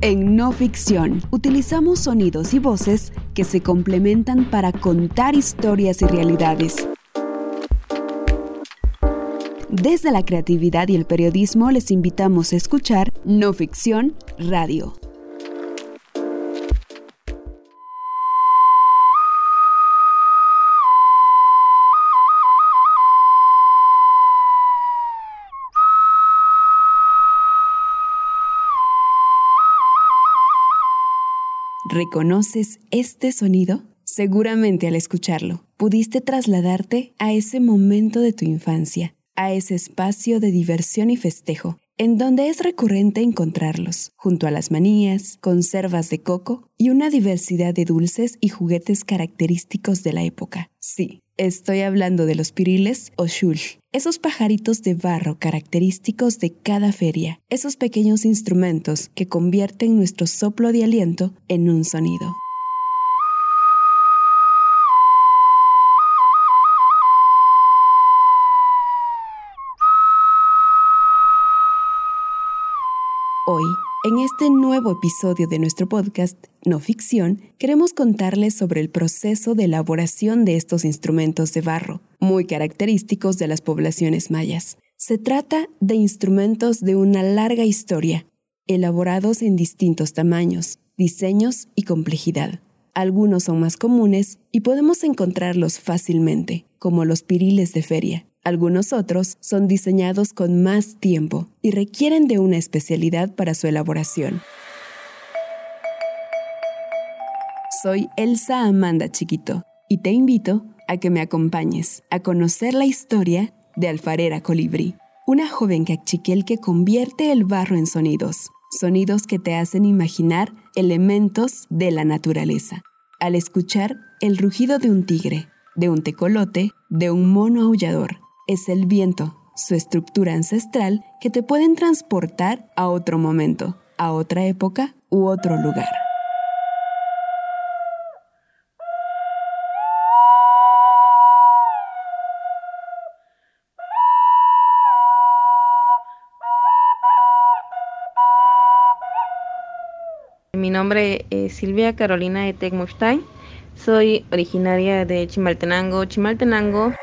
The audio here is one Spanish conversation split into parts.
En no ficción, utilizamos sonidos y voces que se complementan para contar historias y realidades. Desde la creatividad y el periodismo les invitamos a escuchar No Ficción Radio. ¿Reconoces este sonido? Seguramente al escucharlo, pudiste trasladarte a ese momento de tu infancia, a ese espacio de diversión y festejo, en donde es recurrente encontrarlos, junto a las manías, conservas de coco y una diversidad de dulces y juguetes característicos de la época. Sí, Estoy hablando de los piriles o shul, esos pajaritos de barro característicos de cada feria, esos pequeños instrumentos que convierten nuestro soplo de aliento en un sonido. Hoy en este nuevo episodio de nuestro podcast No Ficción, queremos contarles sobre el proceso de elaboración de estos instrumentos de barro, muy característicos de las poblaciones mayas. Se trata de instrumentos de una larga historia, elaborados en distintos tamaños, diseños y complejidad. Algunos son más comunes y podemos encontrarlos fácilmente, como los piriles de feria, algunos otros son diseñados con más tiempo y requieren de una especialidad para su elaboración. Soy Elsa Amanda Chiquito y te invito a que me acompañes a conocer la historia de Alfarera Colibrí, una joven cachiquel que convierte el barro en sonidos, sonidos que te hacen imaginar elementos de la naturaleza. Al escuchar el rugido de un tigre, de un tecolote, de un mono aullador, es el viento, su estructura ancestral, que te pueden transportar a otro momento, a otra época u otro lugar. Mi nombre es Silvia Carolina Etekmustain. Soy originaria de Chimaltenango. Chimaltenango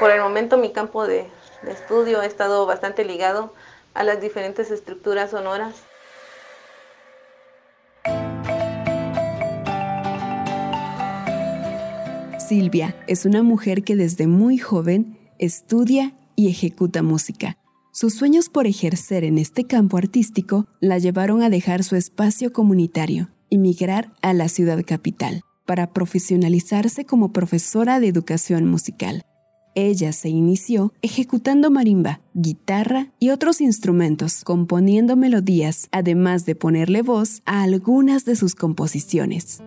Por el momento mi campo de, estudio ha estado bastante ligado a las diferentes estructuras sonoras. Silvia es una mujer que desde muy joven estudia y ejecuta música. Sus sueños por ejercer en este campo artístico la llevaron a dejar su espacio comunitario y migrar a la ciudad capital para profesionalizarse como profesora de educación musical. Ella se inició ejecutando marimba, guitarra y otros instrumentos, componiendo melodías, además de ponerle voz a algunas de sus composiciones.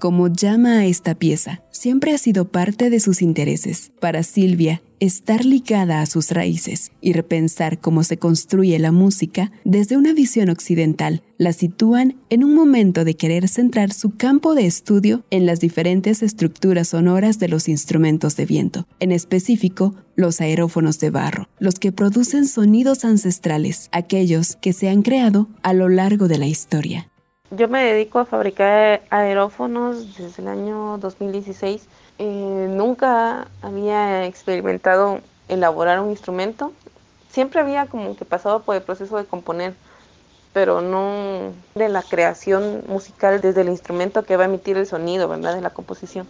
Como llama a esta pieza, siempre ha sido parte de sus intereses. Para Silvia, estar ligada a sus raíces y repensar cómo se construye la música desde una visión occidental la sitúan en un momento de querer centrar su campo de estudio en las diferentes estructuras sonoras de los instrumentos de viento, en específico los aerófonos de barro, los que producen sonidos ancestrales, aquellos que se han creado a lo largo de la historia. Yo me dedico a fabricar aerófonos desde el año 2016. Eh, nunca había experimentado elaborar un instrumento. Siempre había como que pasado por el proceso de componer, pero no de la creación musical desde el instrumento que va a emitir el sonido, ¿verdad? De la composición.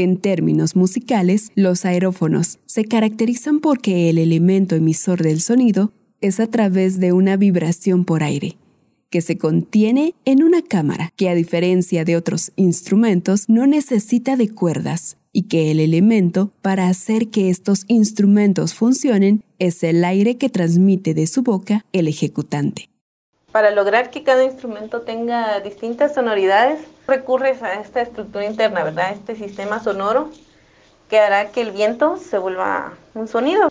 En términos musicales, los aerófonos se caracterizan porque el elemento emisor del sonido es a través de una vibración por aire, que se contiene en una cámara que a diferencia de otros instrumentos no necesita de cuerdas y que el elemento para hacer que estos instrumentos funcionen es el aire que transmite de su boca el ejecutante. Para lograr que cada instrumento tenga distintas sonoridades, recurres a esta estructura interna, ¿verdad? Este sistema sonoro que hará que el viento se vuelva un sonido.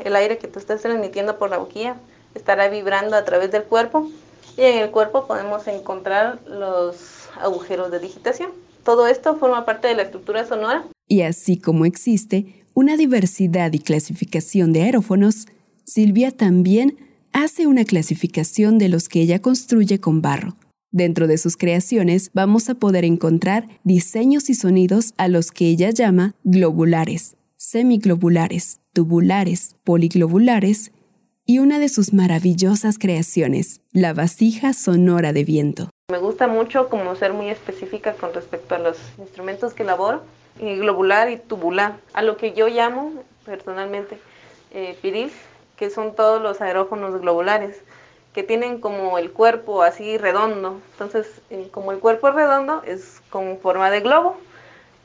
El aire que tú estás transmitiendo por la boquilla estará vibrando a través del cuerpo y en el cuerpo podemos encontrar los agujeros de digitación. Todo esto forma parte de la estructura sonora. Y así como existe una diversidad y clasificación de aerófonos, Silvia también hace una clasificación de los que ella construye con barro. Dentro de sus creaciones vamos a poder encontrar diseños y sonidos a los que ella llama globulares, semiglobulares, tubulares, poliglobulares y una de sus maravillosas creaciones, la vasija sonora de viento. Me gusta mucho como ser muy específica con respecto a los instrumentos que elaboro, globular y tubular, a lo que yo llamo personalmente eh, piril que son todos los aerófonos globulares, que tienen como el cuerpo así redondo. Entonces, eh, como el cuerpo es redondo, es con forma de globo.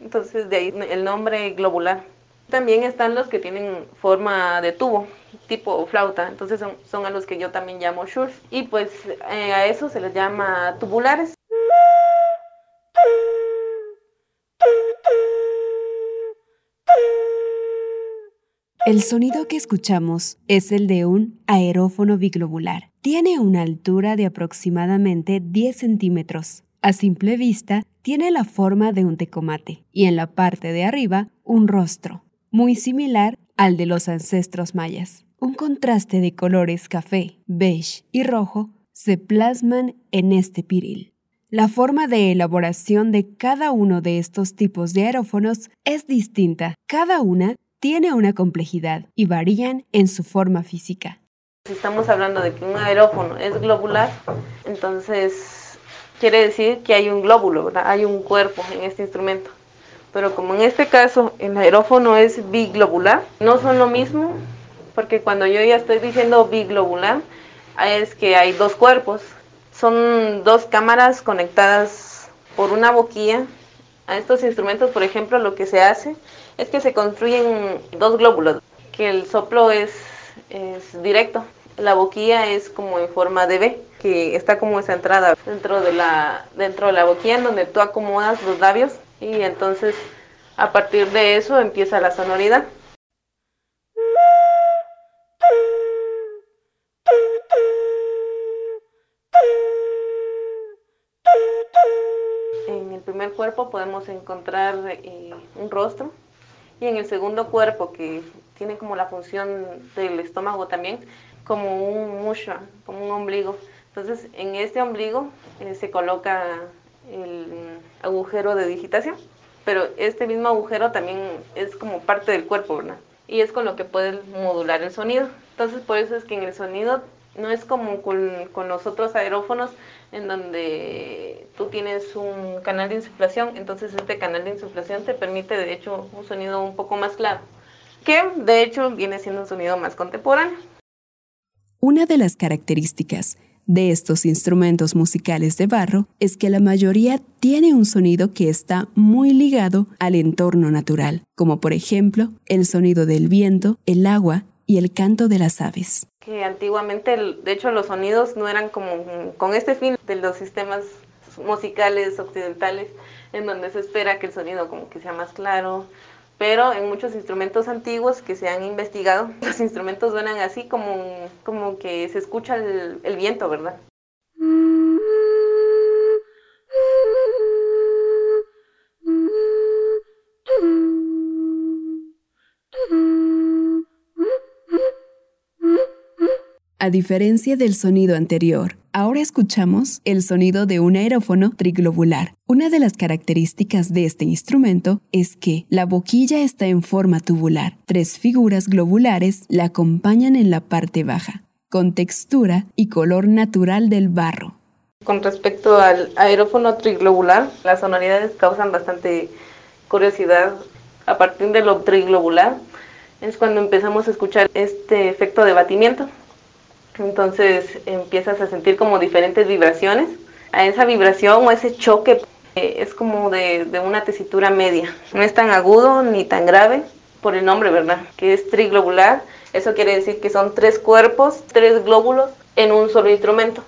Entonces, de ahí el nombre globular. También están los que tienen forma de tubo, tipo flauta. Entonces, son, a los que yo también llamo shurs. Y pues eh, a eso se les llama tubulares. El sonido que escuchamos es el de un aerófono biglobular. Tiene una altura de aproximadamente 10 centímetros. A simple vista, tiene la forma de un tecomate y en la parte de arriba un rostro, muy similar al de los ancestros mayas. Un contraste de colores café, beige y rojo se plasman en este piril. La forma de elaboración de cada uno de estos tipos de aerófonos es distinta. Cada una tiene una complejidad y varían en su forma física. Si estamos hablando de que un aerófono es globular, entonces quiere decir que hay un glóbulo, hay un cuerpo en este instrumento. Pero como en este caso el aerófono es biglobular, no son lo mismo, porque cuando yo ya estoy diciendo biglobular, es que hay dos cuerpos. Son dos cámaras conectadas por una boquilla. A estos instrumentos, por ejemplo, lo que se hace es que se construyen dos glóbulos, que el soplo es, es directo, la boquilla es como en forma de B, que está como centrada dentro de la, dentro de la boquilla en donde tú acomodas los labios y entonces a partir de eso empieza la sonoridad. En el primer cuerpo podemos encontrar eh, un rostro y en el segundo cuerpo, que tiene como la función del estómago también, como un musha, como un ombligo. Entonces, en este ombligo eh, se coloca el agujero de digitación, pero este mismo agujero también es como parte del cuerpo, ¿verdad? Y es con lo que puedes modular el sonido. Entonces, por eso es que en el sonido no es como con, con los otros aerófonos en donde tú tienes un canal de insuflación, entonces este canal de insuflación te permite de hecho un sonido un poco más claro, que de hecho viene siendo un sonido más contemporáneo. Una de las características de estos instrumentos musicales de barro es que la mayoría tiene un sonido que está muy ligado al entorno natural, como por ejemplo el sonido del viento, el agua y el canto de las aves que antiguamente, de hecho, los sonidos no eran como con este fin de los sistemas musicales occidentales, en donde se espera que el sonido como que sea más claro, pero en muchos instrumentos antiguos que se han investigado, los instrumentos suenan así como, como que se escucha el, el viento, ¿verdad? A diferencia del sonido anterior, ahora escuchamos el sonido de un aerófono triglobular. Una de las características de este instrumento es que la boquilla está en forma tubular. Tres figuras globulares la acompañan en la parte baja, con textura y color natural del barro. Con respecto al aerófono triglobular, las sonoridades causan bastante curiosidad. A partir de lo triglobular es cuando empezamos a escuchar este efecto de batimiento entonces empiezas a sentir como diferentes vibraciones. A esa vibración o ese choque eh, es como de, una tesitura media. No es tan agudo ni tan grave por el nombre, ¿verdad? Que es triglobular. Eso quiere decir que son tres cuerpos, tres glóbulos en un solo instrumento.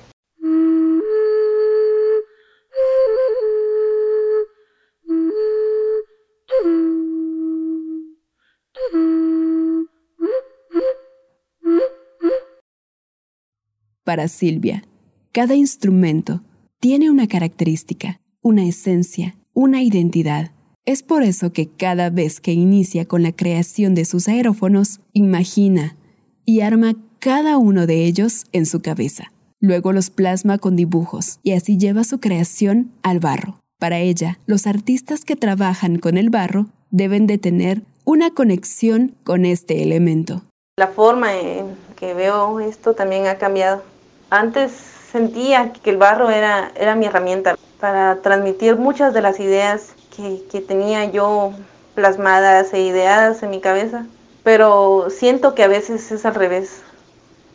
Para Silvia, cada instrumento tiene una característica, una esencia, una identidad. Es por eso que cada vez que inicia con la creación de sus aerófonos, imagina y arma cada uno de ellos en su cabeza. Luego los plasma con dibujos y así lleva su creación al barro. Para ella, los artistas que trabajan con el barro deben de tener una conexión con este elemento. La forma en que veo esto también ha cambiado. Antes sentía que el barro era, era mi herramienta para transmitir muchas de las ideas que, que tenía yo plasmadas e ideadas en mi cabeza, pero siento que a veces es al revés.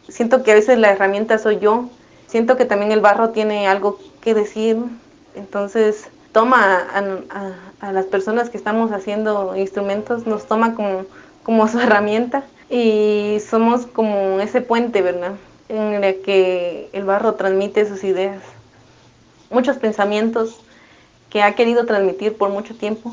Siento que a veces la herramienta soy yo. Siento que también el barro tiene algo que decir. Entonces toma a, las personas que estamos haciendo instrumentos, nos toma como, como su herramienta y somos como ese puente, ¿verdad? En el que el barro transmite sus ideas. Muchos pensamientos que ha querido transmitir por mucho tiempo.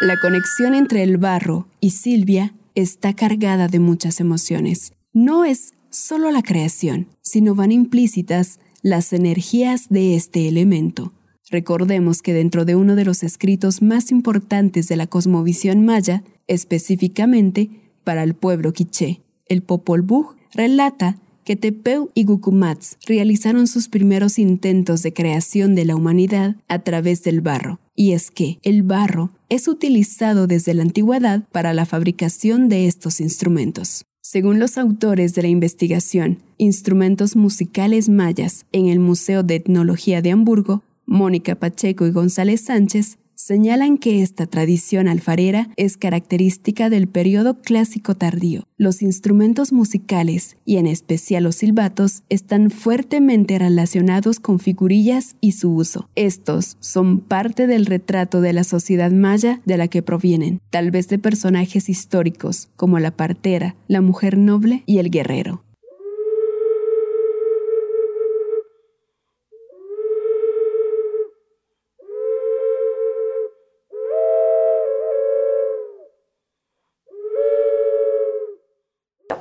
La conexión entre el barro y Silvia está cargada de muchas emociones. No es solo la creación, sino van implícitas las energías de este elemento. Recordemos que dentro de uno de los escritos más importantes de la cosmovisión maya, específicamente para el pueblo quiché, el Popol Vuh relata que Tepeu y Gukumats realizaron sus primeros intentos de creación de la humanidad a través del barro. Y es que el barro es utilizado desde la antigüedad para la fabricación de estos instrumentos. Según los autores de la investigación Instrumentos musicales mayas en el Museo de Etnología de Hamburgo, Mónica Pacheco y González Sánchez señalan que esta tradición alfarera es característica del periodo clásico tardío. Los instrumentos musicales, y en especial los silbatos, están fuertemente relacionados con figurillas y su uso. Estos son parte del retrato de la sociedad maya de la que provienen, tal vez de personajes históricos como la partera, la mujer noble y el guerrero.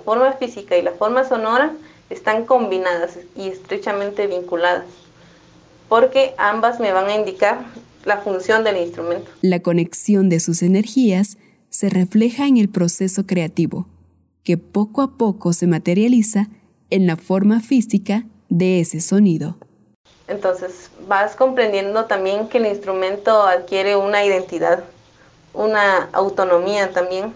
Forma física y la forma sonora están combinadas y estrechamente vinculadas, porque ambas me van a indicar la función del instrumento. La conexión de sus energías se refleja en el proceso creativo, que poco a poco se materializa en la forma física de ese sonido. Entonces vas comprendiendo también que el instrumento adquiere una identidad, una autonomía también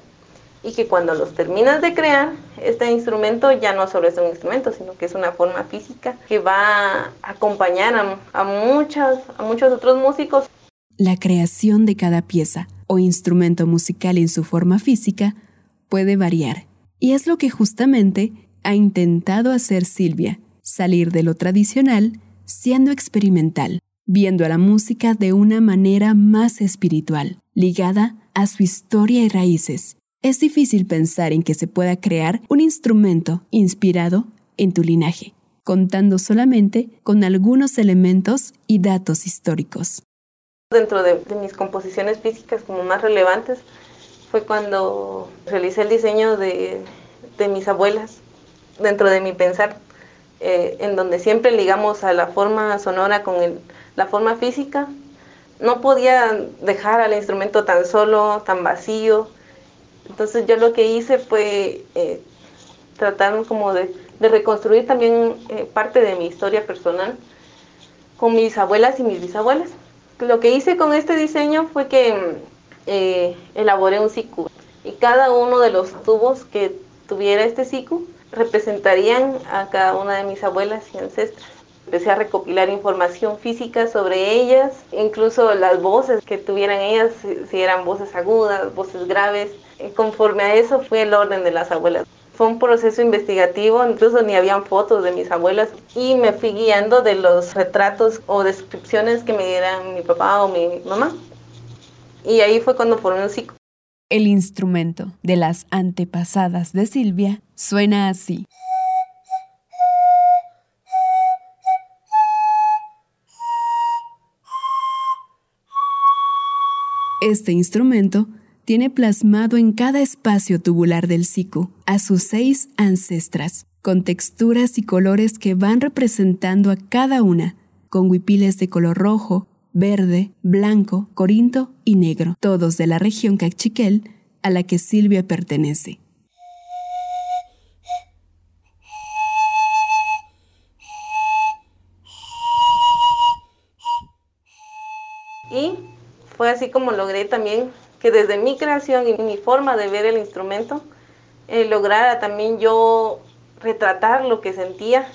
y que cuando los terminas de crear, este instrumento ya no solo es un instrumento, sino que es una forma física que va a acompañar a, a muchos otros músicos. La creación de cada pieza o instrumento musical en su forma física puede variar, y es lo que justamente ha intentado hacer Silvia, salir de lo tradicional siendo experimental, viendo a la música de una manera más espiritual, ligada a su historia y raíces, es difícil pensar en que se pueda crear un instrumento inspirado en tu linaje, contando solamente con algunos elementos y datos históricos. Dentro de, mis composiciones físicas como más relevantes fue cuando realicé el diseño de, mis abuelas dentro de mi pensar, eh, en donde siempre ligamos a la forma sonora con la forma física. No podía dejar al instrumento tan solo, tan vacío, entonces yo lo que hice fue eh, tratar como de, reconstruir también eh, parte de mi historia personal con mis abuelas y mis bisabuelas. Lo que hice con este diseño fue que eh, elaboré un siku y cada uno de los tubos que tuviera este siku representarían a cada una de mis abuelas y ancestras. Empecé a recopilar información física sobre ellas, incluso las voces que tuvieran ellas, si eran voces agudas, voces graves, eh, conforme a eso fue el orden de las abuelas. Fue un proceso investigativo, incluso ni habían fotos de mis abuelas y me fui guiando de los retratos o descripciones que me dieran mi papá o mi mamá. Y ahí fue cuando formé un ciclo. El instrumento de las antepasadas de Silvia suena así. Este instrumento tiene plasmado en cada espacio tubular del siku a sus seis ancestras, con texturas y colores que van representando a cada una, con huipiles de color rojo, verde, blanco, corinto y negro, todos de la región cachiquel a la que Silvia pertenece. Y fue así como logré también que desde mi creación y mi forma de ver el instrumento, eh, lograra también yo retratar lo que sentía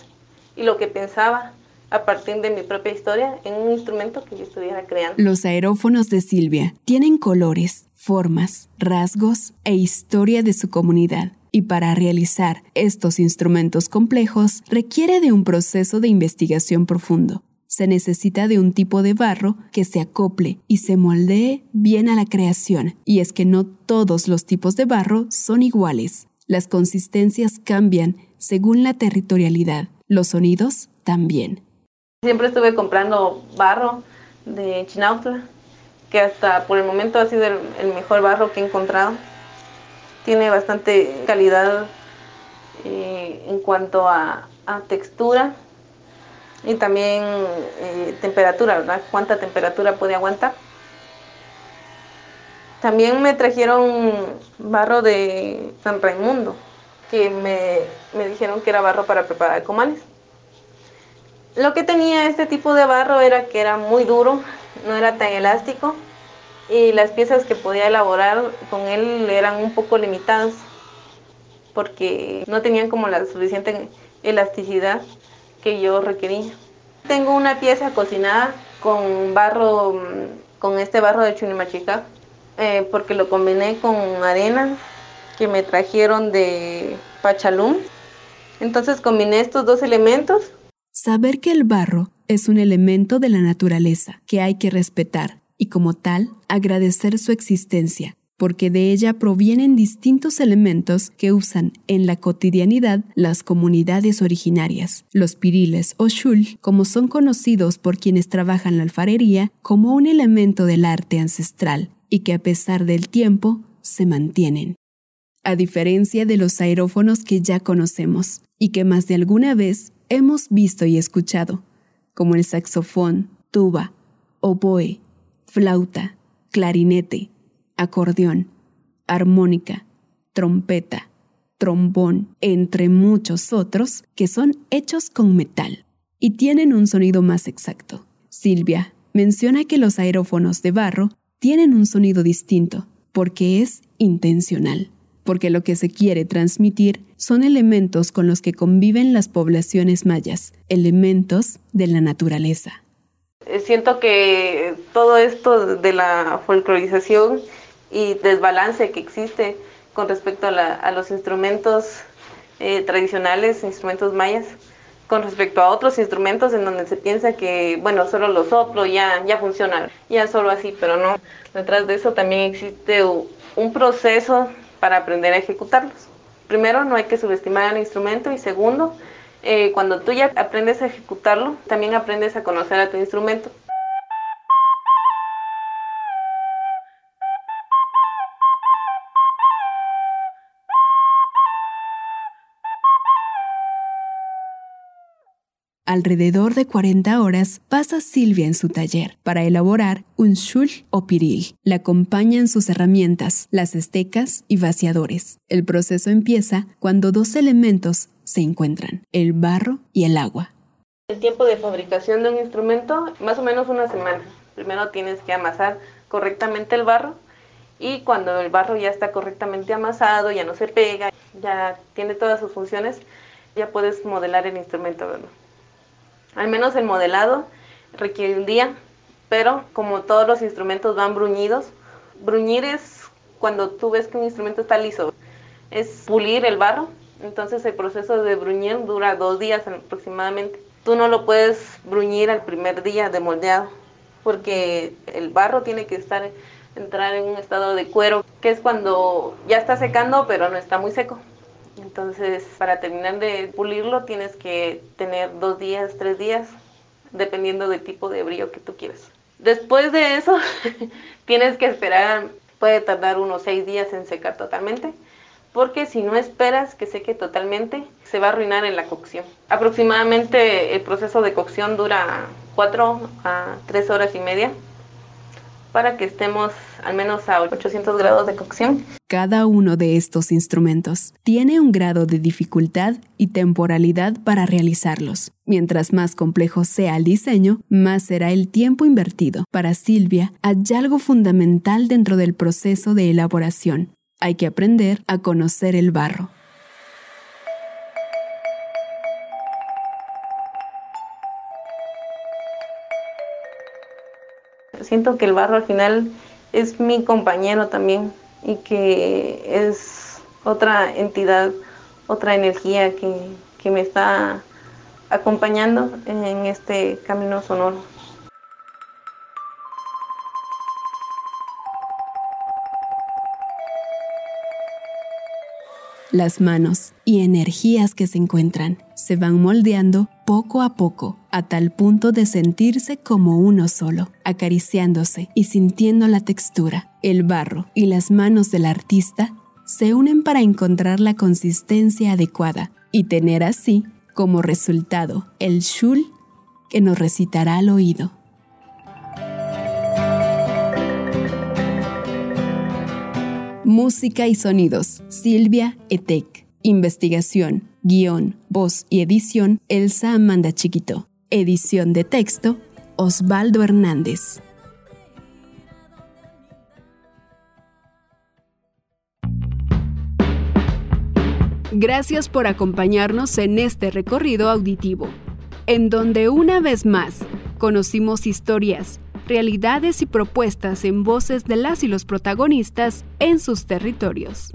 y lo que pensaba a partir de mi propia historia en un instrumento que yo estuviera creando. Los aerófonos de Silvia tienen colores, formas, rasgos e historia de su comunidad. Y para realizar estos instrumentos complejos requiere de un proceso de investigación profundo se necesita de un tipo de barro que se acople y se moldee bien a la creación. Y es que no todos los tipos de barro son iguales. Las consistencias cambian según la territorialidad. Los sonidos también. Siempre estuve comprando barro de Chinautla, que hasta por el momento ha sido el, mejor barro que he encontrado. Tiene bastante calidad eh, en cuanto a textura y también eh, temperatura, ¿verdad? Cuánta temperatura puede aguantar. También me trajeron barro de San Raimundo, que me, me dijeron que era barro para preparar comales. Lo que tenía este tipo de barro era que era muy duro, no era tan elástico y las piezas que podía elaborar con él eran un poco limitadas porque no tenían como la suficiente elasticidad que yo requería. Tengo una pieza cocinada con barro, con este barro de Chunimachica, eh, porque lo combiné con arena que me trajeron de Pachalum. Entonces combiné estos dos elementos. Saber que el barro es un elemento de la naturaleza que hay que respetar y como tal agradecer su existencia porque de ella provienen distintos elementos que usan en la cotidianidad las comunidades originarias, los piriles o shul, como son conocidos por quienes trabajan la alfarería, como un elemento del arte ancestral y que a pesar del tiempo se mantienen. A diferencia de los aerófonos que ya conocemos y que más de alguna vez hemos visto y escuchado, como el saxofón, tuba, oboe, flauta, clarinete, acordeón, armónica, trompeta, trombón, entre muchos otros que son hechos con metal y tienen un sonido más exacto. Silvia menciona que los aerófonos de barro tienen un sonido distinto porque es intencional, porque lo que se quiere transmitir son elementos con los que conviven las poblaciones mayas, elementos de la naturaleza. Siento que todo esto de la folclorización y desbalance que existe con respecto a, los instrumentos eh, tradicionales, instrumentos mayas, con respecto a otros instrumentos en donde se piensa que, bueno, solo lo soplo, ya, ya funciona, ya solo así, pero no. Detrás de eso también existe un proceso para aprender a ejecutarlos. Primero, no hay que subestimar el instrumento y segundo, eh, cuando tú ya aprendes a ejecutarlo, también aprendes a conocer a tu instrumento. Alrededor de 40 horas pasa Silvia en su taller para elaborar un shul o piril. La acompañan sus herramientas, las estecas y vaciadores. El proceso empieza cuando dos elementos se encuentran, el barro y el agua. El tiempo de fabricación de un instrumento, más o menos una semana. Primero tienes que amasar correctamente el barro y cuando el barro ya está correctamente amasado, ya no se pega, ya tiene todas sus funciones, ya puedes modelar el instrumento. Al menos el modelado requiere un día, pero como todos los instrumentos van bruñidos, bruñir es cuando tú ves que un instrumento está liso, es pulir el barro, entonces el proceso de bruñir dura dos días aproximadamente. Tú no lo puedes bruñir al primer día de moldeado, porque el barro tiene que estar entrar en un estado de cuero, que es cuando ya está secando, pero no está muy seco. Entonces, para terminar de pulirlo tienes que tener dos días, tres días, dependiendo del tipo de brillo que tú quieras. Después de eso, tienes que esperar, puede tardar unos seis días en secar totalmente, porque si no esperas que seque totalmente, se va a arruinar en la cocción. Aproximadamente el proceso de cocción dura cuatro a tres horas y media para que estemos al menos a 800 grados de cocción. Cada uno de estos instrumentos tiene un grado de dificultad y temporalidad para realizarlos. Mientras más complejo sea el diseño, más será el tiempo invertido. Para Silvia, hay algo fundamental dentro del proceso de elaboración. Hay que aprender a conocer el barro. Siento que el barro al final es mi compañero también y que es otra entidad, otra energía que, que me está acompañando en este camino sonoro. Las manos y energías que se encuentran se van moldeando poco a poco a tal punto de sentirse como uno solo, acariciándose y sintiendo la textura. El barro y las manos del artista se unen para encontrar la consistencia adecuada y tener así como resultado el shul que nos recitará al oído. Música y sonidos, Silvia Etek. Investigación, guion, voz y edición, Elsa Amanda Chiquito. Edición de texto, Osvaldo Hernández. Gracias por acompañarnos en este recorrido auditivo, en donde una vez más conocimos historias, realidades y propuestas en voces de las y los protagonistas en sus territorios.